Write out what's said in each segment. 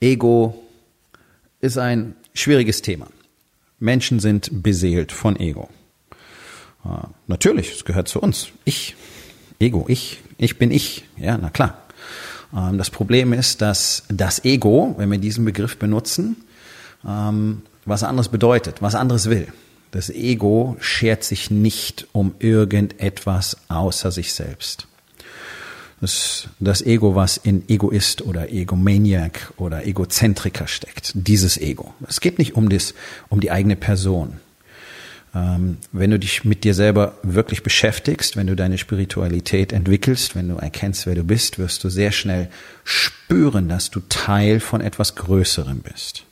Ego ist ein schwieriges Thema. Menschen sind beseelt von Ego. Äh, natürlich, es gehört zu uns. Ich, Ego, ich, ich bin ich. Ja, na klar. Ähm, das Problem ist, dass das Ego, wenn wir diesen Begriff benutzen, ähm, was anderes bedeutet, was anderes will. Das Ego schert sich nicht um irgendetwas außer sich selbst das, das Ego, was in Egoist oder Egomaniac oder Egozentriker steckt. Dieses Ego. Es geht nicht um, das, um die eigene Person. Ähm, wenn du dich mit dir selber wirklich beschäftigst, wenn du deine Spiritualität entwickelst, wenn du erkennst, wer du bist, wirst du sehr schnell spüren, dass du Teil von etwas Größerem bist.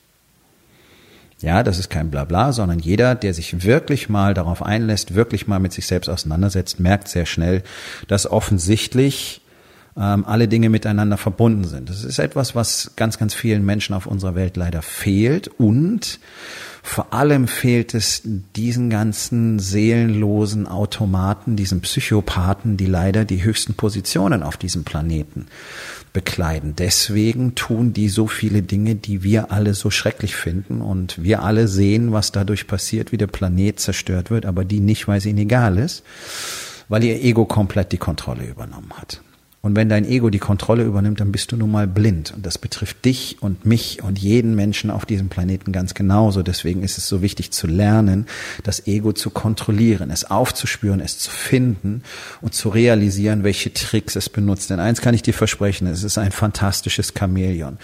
Ja, das ist kein Blabla, sondern jeder, der sich wirklich mal darauf einlässt, wirklich mal mit sich selbst auseinandersetzt, merkt sehr schnell, dass offensichtlich ähm, alle Dinge miteinander verbunden sind. Das ist etwas, was ganz, ganz vielen Menschen auf unserer Welt leider fehlt und vor allem fehlt es diesen ganzen seelenlosen Automaten, diesen Psychopathen, die leider die höchsten Positionen auf diesem Planeten bekleiden. Deswegen tun die so viele Dinge, die wir alle so schrecklich finden und wir alle sehen, was dadurch passiert, wie der Planet zerstört wird, aber die nicht, weil es ihnen egal ist, weil ihr Ego komplett die Kontrolle übernommen hat. Und wenn dein Ego die Kontrolle übernimmt, dann bist du nun mal blind. Und das betrifft dich und mich und jeden Menschen auf diesem Planeten ganz genauso. Deswegen ist es so wichtig zu lernen, das Ego zu kontrollieren, es aufzuspüren, es zu finden und zu realisieren, welche Tricks es benutzt. Denn eins kann ich dir versprechen, es ist ein fantastisches Chamäleon.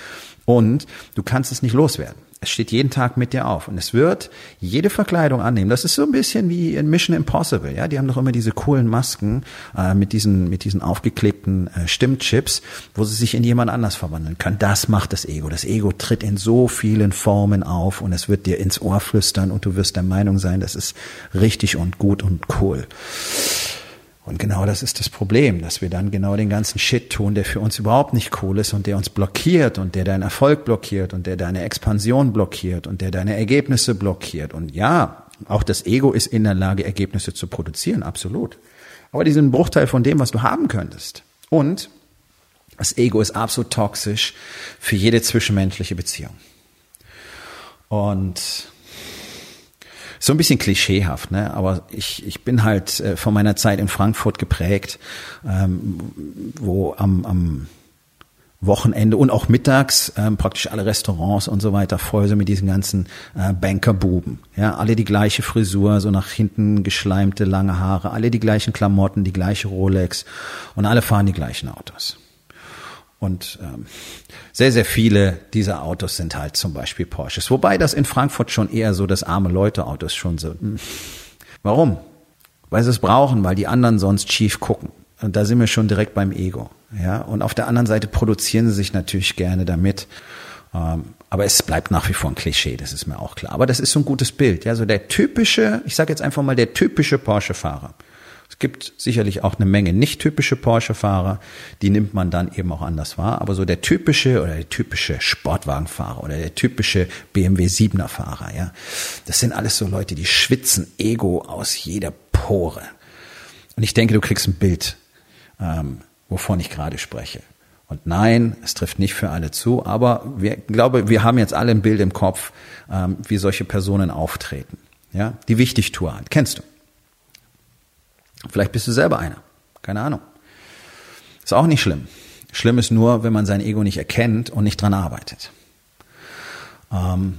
Und du kannst es nicht loswerden. Es steht jeden Tag mit dir auf und es wird jede Verkleidung annehmen. Das ist so ein bisschen wie in Mission Impossible. Ja, die haben doch immer diese coolen Masken äh, mit diesen mit diesen aufgeklebten äh, Stimmchips, wo sie sich in jemand anders verwandeln können. Das macht das Ego. Das Ego tritt in so vielen Formen auf und es wird dir ins Ohr flüstern und du wirst der Meinung sein, das ist richtig und gut und cool. Und genau das ist das Problem, dass wir dann genau den ganzen Shit tun, der für uns überhaupt nicht cool ist und der uns blockiert und der deinen Erfolg blockiert und der deine Expansion blockiert und der deine Ergebnisse blockiert. Und ja, auch das Ego ist in der Lage, Ergebnisse zu produzieren, absolut. Aber die sind ein Bruchteil von dem, was du haben könntest. Und das Ego ist absolut toxisch für jede zwischenmenschliche Beziehung. Und so ein bisschen klischeehaft, ne? aber ich, ich bin halt äh, von meiner Zeit in Frankfurt geprägt, ähm, wo am, am Wochenende und auch mittags ähm, praktisch alle Restaurants und so weiter voll sind mit diesen ganzen äh, Bankerbuben. Ja, alle die gleiche Frisur, so nach hinten geschleimte lange Haare, alle die gleichen Klamotten, die gleiche Rolex und alle fahren die gleichen Autos. Und ähm, sehr, sehr viele dieser Autos sind halt zum Beispiel Porsches. Wobei das in Frankfurt schon eher so das arme Leute-Autos schon so. Hm. Warum? Weil sie es brauchen, weil die anderen sonst schief gucken. Und da sind wir schon direkt beim Ego. Ja, und auf der anderen Seite produzieren sie sich natürlich gerne damit. Ähm, aber es bleibt nach wie vor ein Klischee, das ist mir auch klar. Aber das ist so ein gutes Bild. Ja, so der typische, ich sage jetzt einfach mal der typische Porsche-Fahrer. Es gibt sicherlich auch eine Menge nicht typische Porsche-Fahrer, die nimmt man dann eben auch anders wahr. Aber so der typische oder der typische Sportwagenfahrer oder der typische BMW 7er Fahrer, ja, das sind alles so Leute, die schwitzen Ego aus jeder Pore. Und ich denke, du kriegst ein Bild, ähm, wovon ich gerade spreche. Und nein, es trifft nicht für alle zu, aber wir glaube, wir haben jetzt alle ein Bild im Kopf, ähm, wie solche Personen auftreten. Ja, die Wichtigtour. Kennst du? Vielleicht bist du selber einer. Keine Ahnung. Ist auch nicht schlimm. Schlimm ist nur, wenn man sein Ego nicht erkennt und nicht dran arbeitet. Ähm,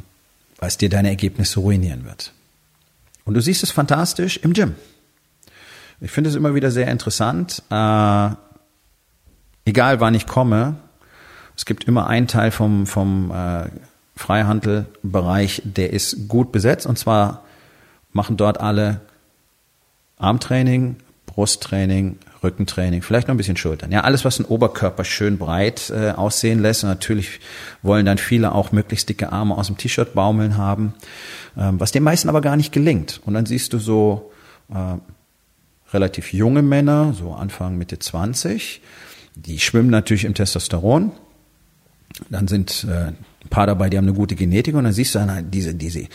weil es dir deine Ergebnisse ruinieren wird. Und du siehst es fantastisch im Gym. Ich finde es immer wieder sehr interessant. Äh, egal wann ich komme, es gibt immer einen Teil vom, vom äh, Freihandelbereich, der ist gut besetzt. Und zwar machen dort alle Armtraining, Brusttraining, Rückentraining, vielleicht noch ein bisschen Schultern. Ja, alles, was den Oberkörper schön breit äh, aussehen lässt. Und natürlich wollen dann viele auch möglichst dicke Arme aus dem T-Shirt baumeln haben, ähm, was den meisten aber gar nicht gelingt. Und dann siehst du so äh, relativ junge Männer, so Anfang, Mitte 20, die schwimmen natürlich im Testosteron. Dann sind äh, ein paar dabei, die haben eine gute Genetik und dann siehst du dann diese, diese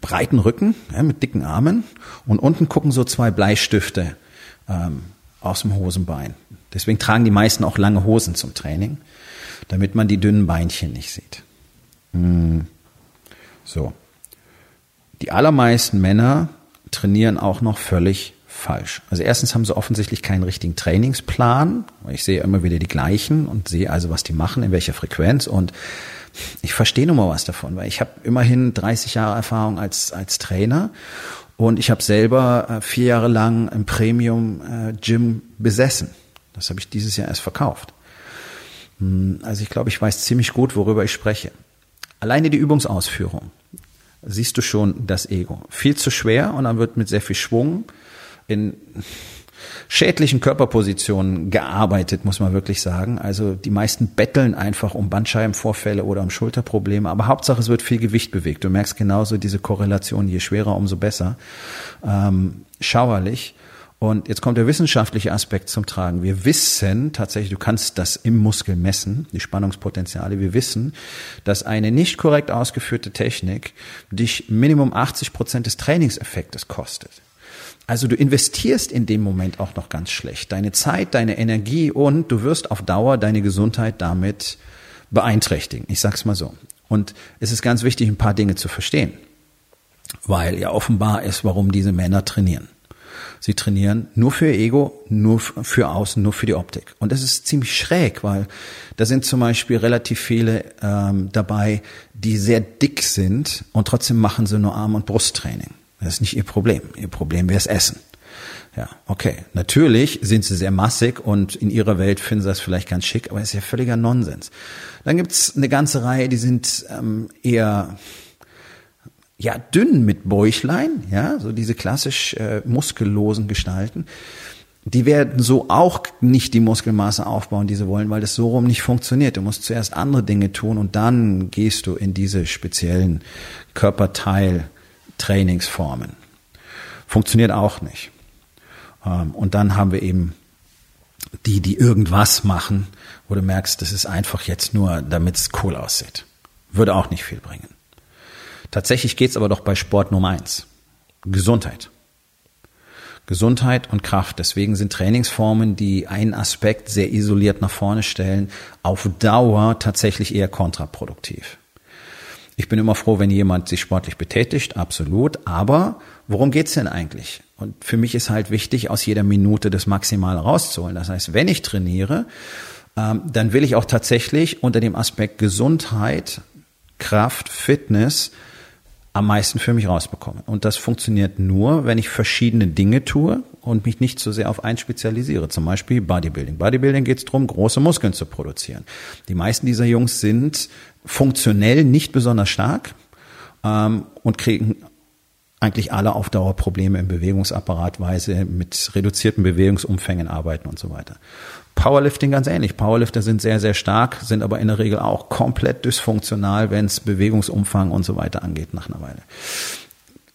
breiten Rücken ja, mit dicken Armen und unten gucken so zwei Bleistifte ähm, aus dem Hosenbein. Deswegen tragen die meisten auch lange Hosen zum Training, damit man die dünnen Beinchen nicht sieht. Hm. So. Die allermeisten Männer trainieren auch noch völlig falsch. Also erstens haben sie offensichtlich keinen richtigen Trainingsplan. Ich sehe immer wieder die gleichen und sehe also, was die machen, in welcher Frequenz und ich verstehe nun mal was davon, weil ich habe immerhin 30 Jahre Erfahrung als, als Trainer und ich habe selber äh, vier Jahre lang ein Premium-Gym äh, besessen. Das habe ich dieses Jahr erst verkauft. Hm, also ich glaube, ich weiß ziemlich gut, worüber ich spreche. Alleine die Übungsausführung siehst du schon das Ego. Viel zu schwer und dann wird mit sehr viel Schwung in schädlichen Körperpositionen gearbeitet, muss man wirklich sagen. Also die meisten betteln einfach um Bandscheibenvorfälle oder um Schulterprobleme, aber Hauptsache es wird viel Gewicht bewegt. Du merkst genauso diese Korrelation, je schwerer, umso besser. Ähm, schauerlich. Und jetzt kommt der wissenschaftliche Aspekt zum Tragen. Wir wissen tatsächlich, du kannst das im Muskel messen, die Spannungspotenziale. Wir wissen, dass eine nicht korrekt ausgeführte Technik dich Minimum 80 Prozent des Trainingseffektes kostet. Also du investierst in dem Moment auch noch ganz schlecht. Deine Zeit, deine Energie und du wirst auf Dauer deine Gesundheit damit beeinträchtigen. Ich sag's mal so. Und es ist ganz wichtig, ein paar Dinge zu verstehen. Weil ja offenbar ist, warum diese Männer trainieren. Sie trainieren nur für ihr Ego, nur für außen, nur für die Optik. Und das ist ziemlich schräg, weil da sind zum Beispiel relativ viele ähm, dabei, die sehr dick sind und trotzdem machen sie nur Arm- und Brusttraining. Das ist nicht ihr Problem. Ihr Problem wäre das Essen. Ja, okay. Natürlich sind sie sehr massig und in ihrer Welt finden sie das vielleicht ganz schick, aber es ist ja völliger Nonsens. Dann gibt's eine ganze Reihe, die sind ähm, eher ja dünn mit Bäuchlein, ja, so diese klassisch äh, muskellosen Gestalten. Die werden so auch nicht die Muskelmasse aufbauen, die sie wollen, weil das so rum nicht funktioniert. Du musst zuerst andere Dinge tun und dann gehst du in diese speziellen Körperteil Trainingsformen. Funktioniert auch nicht. Ähm, und dann haben wir eben die, die irgendwas machen, wo du merkst, das ist einfach jetzt nur, damit es cool aussieht. Würde auch nicht viel bringen. Tatsächlich geht's aber doch bei Sport Nummer eins. Gesundheit. Gesundheit und Kraft. Deswegen sind Trainingsformen, die einen Aspekt sehr isoliert nach vorne stellen, auf Dauer tatsächlich eher kontraproduktiv. Ich bin immer froh, wenn jemand sich sportlich betätigt, absolut. Aber worum geht's denn eigentlich? Und für mich ist halt wichtig, aus jeder Minute das Maximale rauszuholen. Das heißt, wenn ich trainiere, ähm, dann will ich auch tatsächlich unter dem Aspekt Gesundheit, Kraft, Fitness am meisten für mich rausbekommen. Und das funktioniert nur, wenn ich verschiedene Dinge tue und mich nicht so sehr auf eins spezialisiere. Zum Beispiel Bodybuilding. Bodybuilding geht es darum, große Muskeln zu produzieren. Die meisten dieser Jungs sind funktionell nicht besonders stark ähm, und kriegen eigentlich alle auf Dauer Probleme im Bewegungsapparat, weil sie mit reduzierten Bewegungsumfängen arbeiten und so weiter. Powerlifting ganz ähnlich. Powerlifter sind sehr, sehr stark, sind aber in der Regel auch komplett dysfunktional, wenn es Bewegungsumfang und so weiter angeht nach einer Weile.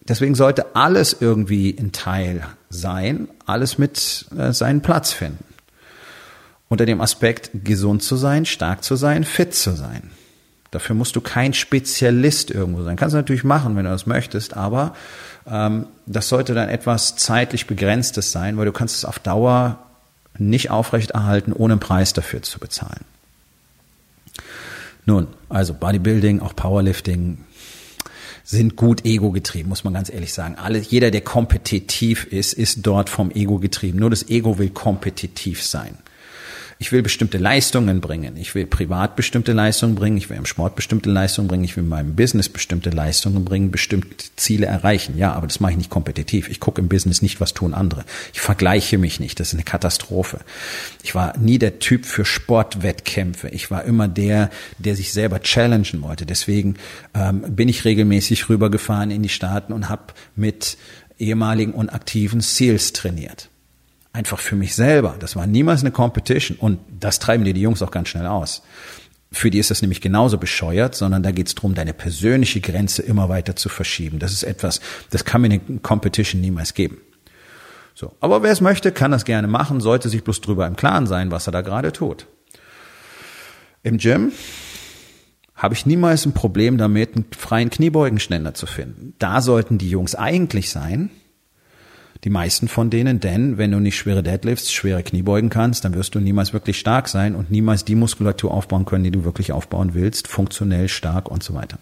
Deswegen sollte alles irgendwie ein Teil sein, alles mit äh, seinen Platz finden. Unter dem Aspekt, gesund zu sein, stark zu sein, fit zu sein. Dafür musst du kein Spezialist irgendwo sein. Kannst du natürlich machen, wenn du das möchtest, aber ähm, das sollte dann etwas zeitlich begrenztes sein, weil du kannst es auf Dauer nicht aufrechterhalten, ohne einen Preis dafür zu bezahlen. Nun, also Bodybuilding, auch Powerlifting sind gut ego getrieben, muss man ganz ehrlich sagen. Alle, jeder, der kompetitiv ist, ist dort vom Ego getrieben. Nur das Ego will kompetitiv sein. Ich will bestimmte Leistungen bringen. Ich will privat bestimmte Leistungen bringen. Ich will im Sport bestimmte Leistungen bringen. Ich will in meinem Business bestimmte Leistungen bringen, bestimmte Ziele erreichen. Ja, aber das mache ich nicht kompetitiv. Ich gucke im Business nicht, was tun andere. Ich vergleiche mich nicht. Das ist eine Katastrophe. Ich war nie der Typ für Sportwettkämpfe. Ich war immer der, der sich selber challengen wollte. Deswegen ähm, bin ich regelmäßig rübergefahren in die Staaten und habe mit ehemaligen und aktiven Seals trainiert. Einfach für mich selber. Das war niemals eine Competition. Und das treiben dir die Jungs auch ganz schnell aus. Für die ist das nämlich genauso bescheuert, sondern da geht es darum, deine persönliche Grenze immer weiter zu verschieben. Das ist etwas, das kann mir eine Competition niemals geben. So. Aber wer es möchte, kann das gerne machen, sollte sich bloß drüber im Klaren sein, was er da gerade tut. Im Gym habe ich niemals ein Problem damit, einen freien Kniebeugenständer zu finden. Da sollten die Jungs eigentlich sein, die meisten von denen, denn wenn du nicht schwere Deadlifts, schwere Kniebeugen kannst, dann wirst du niemals wirklich stark sein und niemals die Muskulatur aufbauen können, die du wirklich aufbauen willst, funktionell stark und so weiter.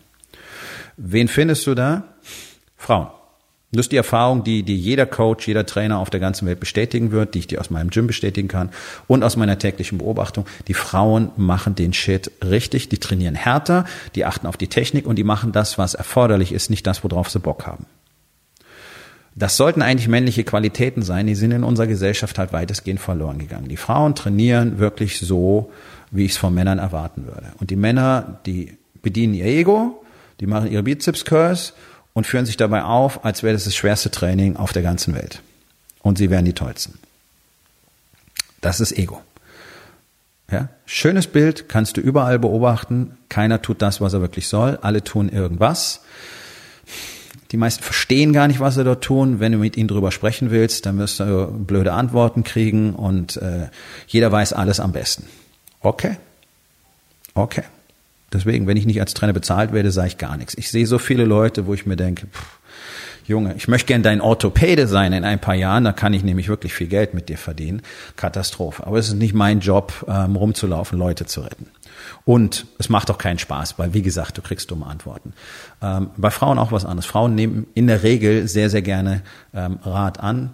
Wen findest du da? Frauen. Das ist die Erfahrung, die, die jeder Coach, jeder Trainer auf der ganzen Welt bestätigen wird, die ich dir aus meinem Gym bestätigen kann und aus meiner täglichen Beobachtung. Die Frauen machen den Shit richtig, die trainieren härter, die achten auf die Technik und die machen das, was erforderlich ist, nicht das, worauf sie Bock haben. Das sollten eigentlich männliche Qualitäten sein, die sind in unserer Gesellschaft halt weitestgehend verloren gegangen. Die Frauen trainieren wirklich so, wie ich es von Männern erwarten würde. Und die Männer, die bedienen ihr Ego, die machen ihre Bizeps-Curls und führen sich dabei auf, als wäre das das schwerste Training auf der ganzen Welt. Und sie wären die tollsten. Das ist Ego. Ja? Schönes Bild, kannst du überall beobachten. Keiner tut das, was er wirklich soll. Alle tun irgendwas. Die meisten verstehen gar nicht, was sie dort tun. Wenn du mit ihnen drüber sprechen willst, dann wirst du blöde Antworten kriegen und äh, jeder weiß alles am besten. Okay. Okay. Deswegen, wenn ich nicht als Trainer bezahlt werde, sage ich gar nichts. Ich sehe so viele Leute, wo ich mir denke, pff, Junge, ich möchte gern dein Orthopäde sein in ein paar Jahren, da kann ich nämlich wirklich viel Geld mit dir verdienen. Katastrophe. Aber es ist nicht mein Job, ähm, rumzulaufen, Leute zu retten. Und es macht auch keinen Spaß, weil wie gesagt, du kriegst dumme Antworten. Ähm, bei Frauen auch was anderes. Frauen nehmen in der Regel sehr, sehr gerne ähm, Rat an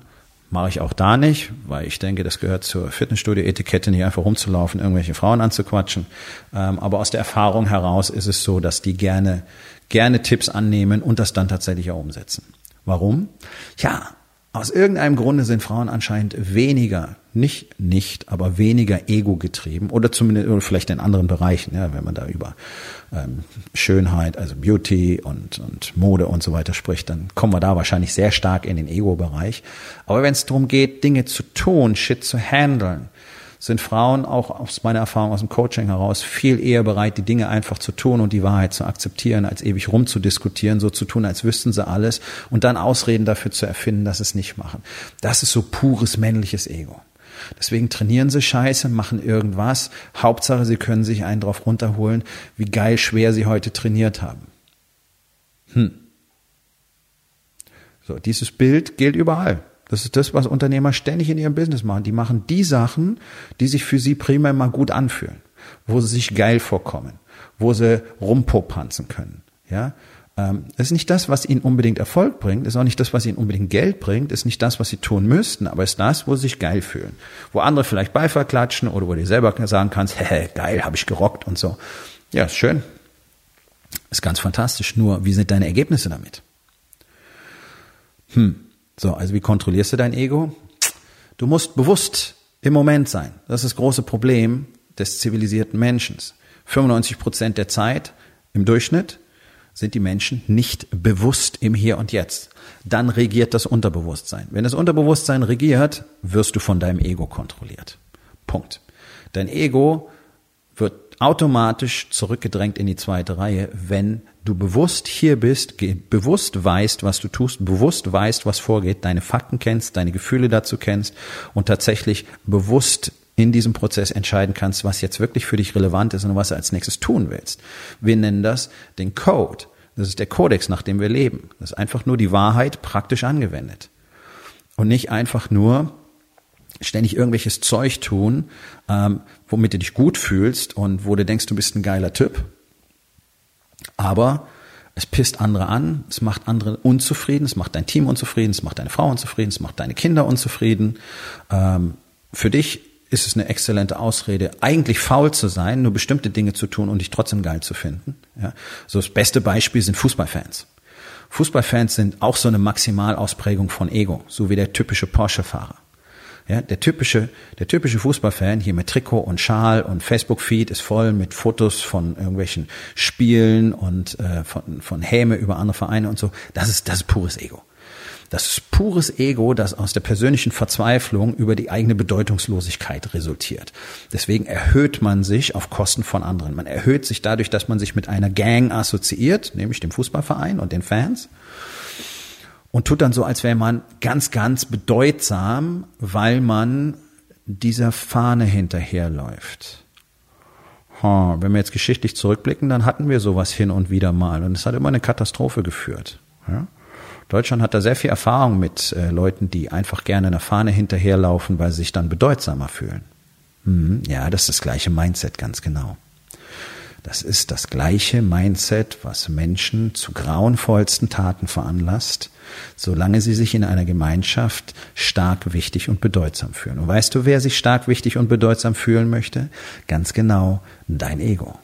Mache ich auch da nicht, weil ich denke, das gehört zur Fitnessstudio-Etikette, nicht einfach rumzulaufen, irgendwelche Frauen anzuquatschen. Ähm, aber aus der Erfahrung heraus ist es so, dass die gerne, gerne Tipps annehmen und das dann tatsächlich auch umsetzen. Warum? Ja, aus irgendeinem Grunde sind Frauen anscheinend weniger, nicht nicht, aber weniger ego getrieben oder zumindest oder vielleicht in anderen Bereichen, ja, wenn man da über ähm, Schönheit, also Beauty und, und Mode und so weiter spricht, dann kommen wir da wahrscheinlich sehr stark in den Ego-Bereich. Aber wenn es darum geht, Dinge zu tun, Shit zu handeln, sind Frauen auch aus meiner Erfahrung aus dem Coaching heraus viel eher bereit, die Dinge einfach zu tun und die Wahrheit zu akzeptieren, als ewig rumzudiskutieren, so zu tun, als wüssten sie alles und dann Ausreden dafür zu erfinden, dass sie es nicht machen. Das ist so pures männliches Ego. Deswegen trainieren sie scheiße, machen irgendwas. Hauptsache, sie können sich einen drauf runterholen, wie geil schwer sie heute trainiert haben. Hm. So, dieses Bild gilt überall. Das ist das, was Unternehmer ständig in ihrem Business machen. Die machen die Sachen, die sich für sie primär mal gut anfühlen, wo sie sich geil vorkommen, wo sie rumpopanzen können. Ja, ähm, ist nicht das, was ihnen unbedingt Erfolg bringt, ist auch nicht das, was ihnen unbedingt Geld bringt, ist nicht das, was sie tun müssten, aber ist das, wo sie sich geil fühlen. Wo andere vielleicht Beifall klatschen oder wo du selber sagen kannst, hä, geil, habe ich gerockt und so. Ja, ist schön. Ist ganz fantastisch. Nur, wie sind deine Ergebnisse damit? Hm, so, also wie kontrollierst du dein Ego? Du musst bewusst im Moment sein. Das ist das große Problem des zivilisierten Menschen. 95 Prozent der Zeit im Durchschnitt sind die Menschen nicht bewusst im Hier und Jetzt. Dann regiert das Unterbewusstsein. Wenn das Unterbewusstsein regiert, wirst du von deinem Ego kontrolliert. Punkt. Dein Ego wird automatisch zurückgedrängt in die zweite Reihe, wenn du bewusst hier bist, bewusst weißt, was du tust, bewusst weißt, was vorgeht, deine Fakten kennst, deine Gefühle dazu kennst und tatsächlich bewusst in diesem Prozess entscheiden kannst, was jetzt wirklich für dich relevant ist und was du als nächstes tun willst. Wir nennen das den Code. Das ist der Kodex, nach dem wir leben. Das ist einfach nur die Wahrheit praktisch angewendet. Und nicht einfach nur ständig irgendwelches Zeug tun, ähm, womit du dich gut fühlst und wo du denkst, du bist ein geiler Typ. Aber es pisst andere an, es macht andere unzufrieden, es macht dein Team unzufrieden, es macht deine Frau unzufrieden, es macht deine Kinder unzufrieden. Ähm, für dich ist es eine exzellente Ausrede, eigentlich faul zu sein, nur bestimmte Dinge zu tun und dich trotzdem geil zu finden. Ja? So das beste Beispiel sind Fußballfans. Fußballfans sind auch so eine Maximalausprägung von Ego, so wie der typische Porsche-Fahrer. Ja, der typische, der typische Fußballfan hier mit Trikot und Schal und Facebook-Feed ist voll mit Fotos von irgendwelchen Spielen und äh, von, von Häme über andere Vereine und so. Das ist, das ist pures Ego. Das ist pures Ego, das aus der persönlichen Verzweiflung über die eigene Bedeutungslosigkeit resultiert. Deswegen erhöht man sich auf Kosten von anderen. Man erhöht sich dadurch, dass man sich mit einer Gang assoziiert, nämlich dem Fußballverein und den Fans. Und tut dann so, als wäre man ganz, ganz bedeutsam, weil man dieser Fahne hinterherläuft. Wenn wir jetzt geschichtlich zurückblicken, dann hatten wir sowas hin und wieder mal. Und es hat immer eine Katastrophe geführt. Ja? Deutschland hat da sehr viel Erfahrung mit äh, Leuten, die einfach gerne einer Fahne hinterherlaufen, weil sie sich dann bedeutsamer fühlen. Hm, ja, das ist das gleiche Mindset, ganz genau. Das ist das gleiche Mindset, was Menschen zu grauenvollsten Taten veranlasst, solange sie sich in einer Gemeinschaft stark, wichtig und bedeutsam fühlen. Und weißt du, wer sich stark, wichtig und bedeutsam fühlen möchte? Ganz genau dein Ego.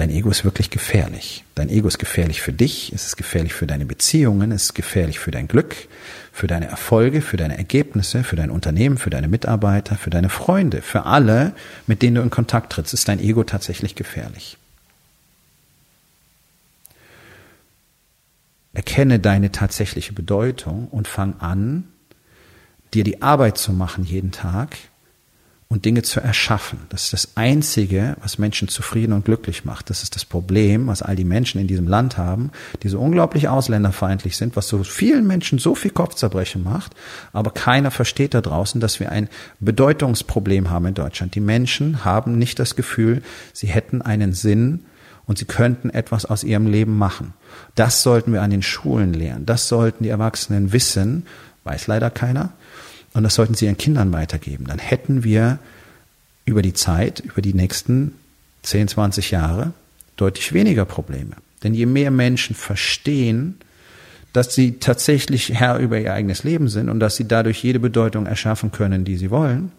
Dein Ego ist wirklich gefährlich. Dein Ego ist gefährlich für dich, es ist gefährlich für deine Beziehungen, es ist gefährlich für dein Glück, für deine Erfolge, für deine Ergebnisse, für dein Unternehmen, für deine Mitarbeiter, für deine Freunde, für alle, mit denen du in Kontakt trittst, ist dein Ego tatsächlich gefährlich. Erkenne deine tatsächliche Bedeutung und fang an, dir die Arbeit zu machen jeden Tag, und Dinge zu erschaffen. Das ist das Einzige, was Menschen zufrieden und glücklich macht. Das ist das Problem, was all die Menschen in diesem Land haben, die so unglaublich ausländerfeindlich sind, was so vielen Menschen so viel Kopfzerbrechen macht, aber keiner versteht da draußen, dass wir ein Bedeutungsproblem haben in Deutschland. Die Menschen haben nicht das Gefühl, sie hätten einen Sinn und sie könnten etwas aus ihrem Leben machen. Das sollten wir an den Schulen lehren. Das sollten die Erwachsenen wissen, weiß leider keiner. Und das sollten sie ihren Kindern weitergeben. Dann hätten wir über die Zeit, über die nächsten 10, 20 Jahre deutlich weniger Probleme. Denn je mehr Menschen verstehen, dass sie tatsächlich Herr über ihr eigenes Leben sind und dass sie dadurch jede Bedeutung erschaffen können, die sie wollen,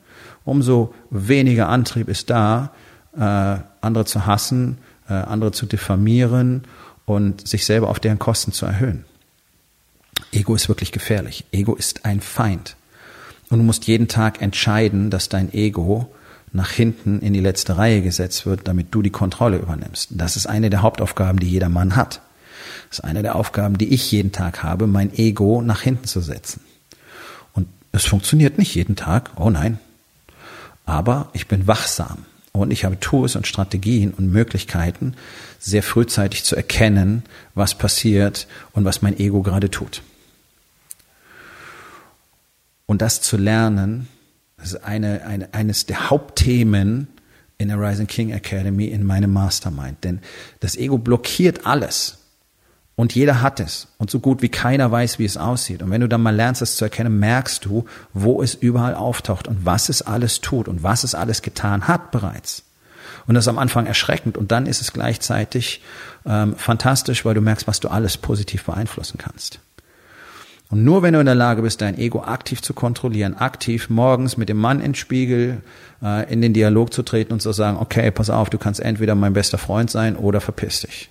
umso weniger Antrieb ist da, äh, andere zu hassen, äh, andere zu diffamieren und sich selber auf deren Kosten zu erhöhen. Ego ist wirklich gefährlich. Ego ist ein Feind. Und du musst jeden Tag entscheiden, dass dein Ego nach hinten in die letzte Reihe gesetzt wird, damit du die Kontrolle übernimmst. Das ist eine der Hauptaufgaben, die jeder Mann hat. Das ist eine der Aufgaben, die ich jeden Tag habe, mein Ego nach hinten zu setzen. Und es funktioniert nicht jeden Tag, oh nein. Aber ich bin wachsam und ich habe Tools und Strategien und Möglichkeiten, sehr frühzeitig zu erkennen, was passiert und was mein Ego gerade tut. Und das zu lernen, das ist eine, eine, eines der Hauptthemen in der Rising King Academy in meinem Mastermind. Denn das Ego blockiert alles. Und jeder hat es. Und so gut wie keiner weiß, wie es aussieht. Und wenn du dann mal lernst, es zu erkennen, merkst du, wo es überall auftaucht und was es alles tut und was es alles getan hat bereits. Und das ist am Anfang erschreckend. Und dann ist es gleichzeitig ähm, fantastisch, weil du merkst, was du alles positiv beeinflussen kannst. Und nur wenn du in der Lage bist, dein Ego aktiv zu kontrollieren, aktiv morgens mit dem Mann ins Spiegel äh, in den Dialog zu treten und zu sagen, okay, pass auf, du kannst entweder mein bester Freund sein oder verpiss dich.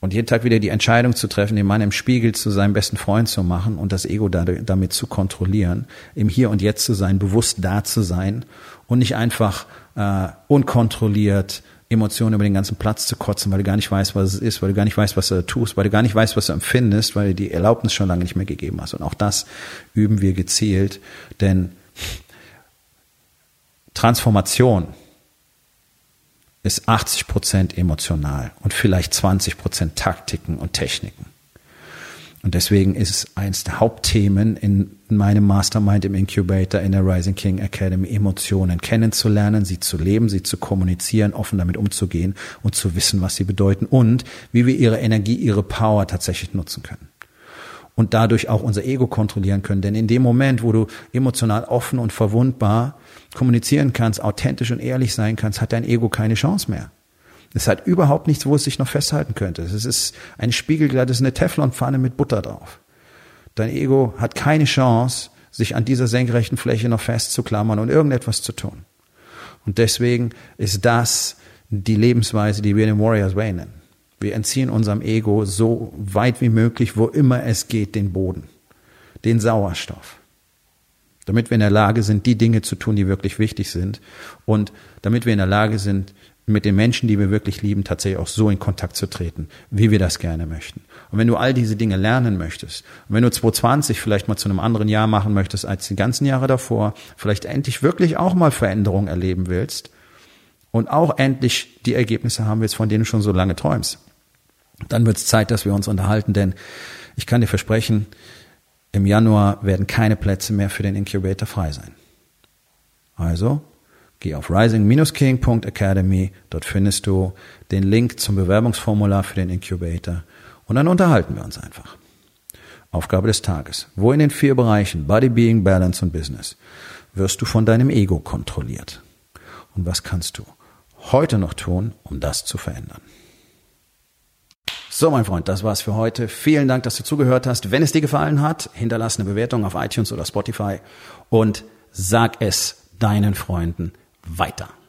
Und jeden Tag wieder die Entscheidung zu treffen, den Mann im Spiegel zu seinem besten Freund zu machen und das Ego damit zu kontrollieren, im Hier und Jetzt zu sein, bewusst da zu sein und nicht einfach äh, unkontrolliert Emotionen über den ganzen Platz zu kotzen, weil du gar nicht weißt, was es ist, weil du gar nicht weißt, was du tust, weil du gar nicht weißt, was du empfindest, weil du die Erlaubnis schon lange nicht mehr gegeben hast. Und auch das üben wir gezielt, denn Transformation ist 80 Prozent emotional und vielleicht 20 Prozent Taktiken und Techniken. Und deswegen ist es eins der Hauptthemen in meinem Mastermind im Incubator in der Rising King Academy, Emotionen kennenzulernen, sie zu leben, sie zu kommunizieren, offen damit umzugehen und zu wissen, was sie bedeuten und wie wir ihre Energie, ihre Power tatsächlich nutzen können. Und dadurch auch unser Ego kontrollieren können. Denn in dem Moment, wo du emotional offen und verwundbar kommunizieren kannst, authentisch und ehrlich sein kannst, hat dein Ego keine Chance mehr. Es hat überhaupt nichts, wo es sich noch festhalten könnte. Es ist ein Spiegelglatt, es ist eine Teflonpfanne mit Butter drauf. Dein Ego hat keine Chance, sich an dieser senkrechten Fläche noch festzuklammern und irgendetwas zu tun. Und deswegen ist das die Lebensweise, die wir den Warriors Way nennen. Wir entziehen unserem Ego so weit wie möglich, wo immer es geht, den Boden, den Sauerstoff. Damit wir in der Lage sind, die Dinge zu tun, die wirklich wichtig sind. Und damit wir in der Lage sind, mit den Menschen, die wir wirklich lieben, tatsächlich auch so in Kontakt zu treten, wie wir das gerne möchten. Und wenn du all diese Dinge lernen möchtest, und wenn du 2020 vielleicht mal zu einem anderen Jahr machen möchtest als die ganzen Jahre davor, vielleicht endlich wirklich auch mal Veränderungen erleben willst und auch endlich die Ergebnisse haben willst, von denen du schon so lange träumst, dann wird es Zeit, dass wir uns unterhalten, denn ich kann dir versprechen, im Januar werden keine Plätze mehr für den Incubator frei sein. Also Geh auf rising-king.academy, dort findest du den Link zum Bewerbungsformular für den Incubator und dann unterhalten wir uns einfach. Aufgabe des Tages. Wo in den vier Bereichen Body, Being, Balance und Business wirst du von deinem Ego kontrolliert? Und was kannst du heute noch tun, um das zu verändern? So, mein Freund, das war's für heute. Vielen Dank, dass du zugehört hast. Wenn es dir gefallen hat, hinterlass eine Bewertung auf iTunes oder Spotify und sag es deinen Freunden weiter.